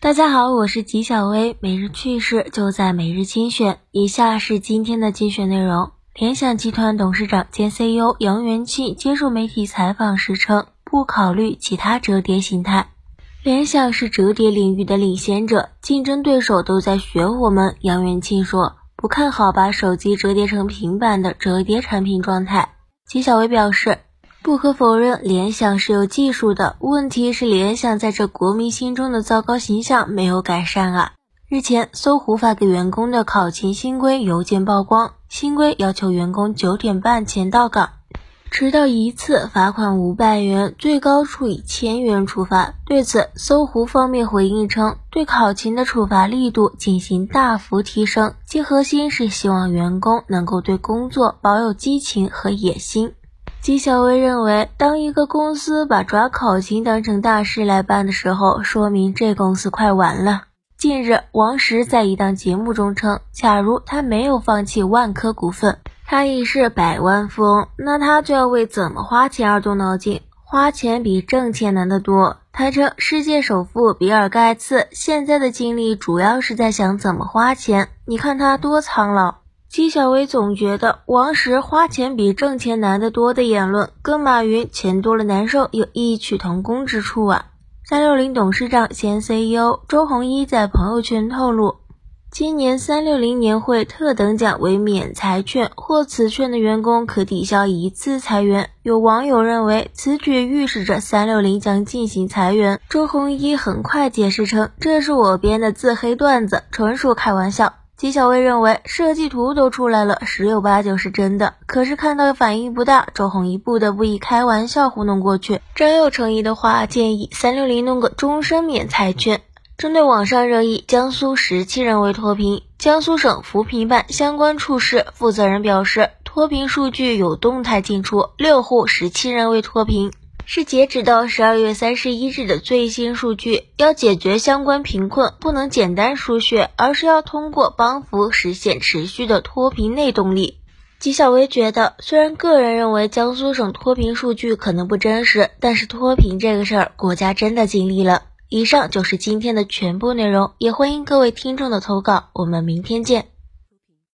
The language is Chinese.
大家好，我是吉小薇，每日趣事就在每日精选。以下是今天的精选内容：联想集团董事长兼 CEO 杨元庆接受媒体采访时称，不考虑其他折叠形态。联想是折叠领域的领先者，竞争对手都在学我们。杨元庆说，不看好把手机折叠成平板的折叠产品状态。吉小薇表示。不可否认，联想是有技术的。问题是，联想在这国民心中的糟糕形象没有改善啊。日前，搜狐发给员工的考勤新规邮件曝光，新规要求员工九点半前到岗，迟到一次罚款五百元，最高处以千元处罚。对此，搜狐方面回应称，对考勤的处罚力度进行大幅提升，其核心是希望员工能够对工作保有激情和野心。纪晓薇认为，当一个公司把抓考勤当成大事来办的时候，说明这公司快完了。近日，王石在一档节目中称，假如他没有放弃万科股份，他已是百万富翁，那他就要为怎么花钱而动脑筋。花钱比挣钱难得多。他称，世界首富比尔盖茨现在的精力主要是在想怎么花钱，你看他多苍老。纪晓薇总觉得王石花钱比挣钱难得多的言论，跟马云钱多了难受有异曲同工之处啊。三六零董事长兼 CEO 周鸿祎在朋友圈透露，今年三六零年会特等奖为免裁券，获此券的员工可抵消一次裁员。有网友认为此举预示着三六零将进行裁员，周鸿祎很快解释称，这是我编的自黑段子，纯属开玩笑。纪晓薇认为设计图都出来了，十有八九是真的。可是看到反应不大，周鸿祎不得不以开玩笑糊弄过去。真有诚意的话，建议三六零弄个终身免裁券。针对网上热议江苏十七人为脱贫，江苏省扶贫办相关处室负责人表示，脱贫数据有动态进出，六户十七人为脱贫。是截止到十二月三十一日的最新数据。要解决相关贫困，不能简单输血，而是要通过帮扶实现持续的脱贫内动力。纪晓薇觉得，虽然个人认为江苏省脱贫数据可能不真实，但是脱贫这个事儿，国家真的尽力了。以上就是今天的全部内容，也欢迎各位听众的投稿，我们明天见。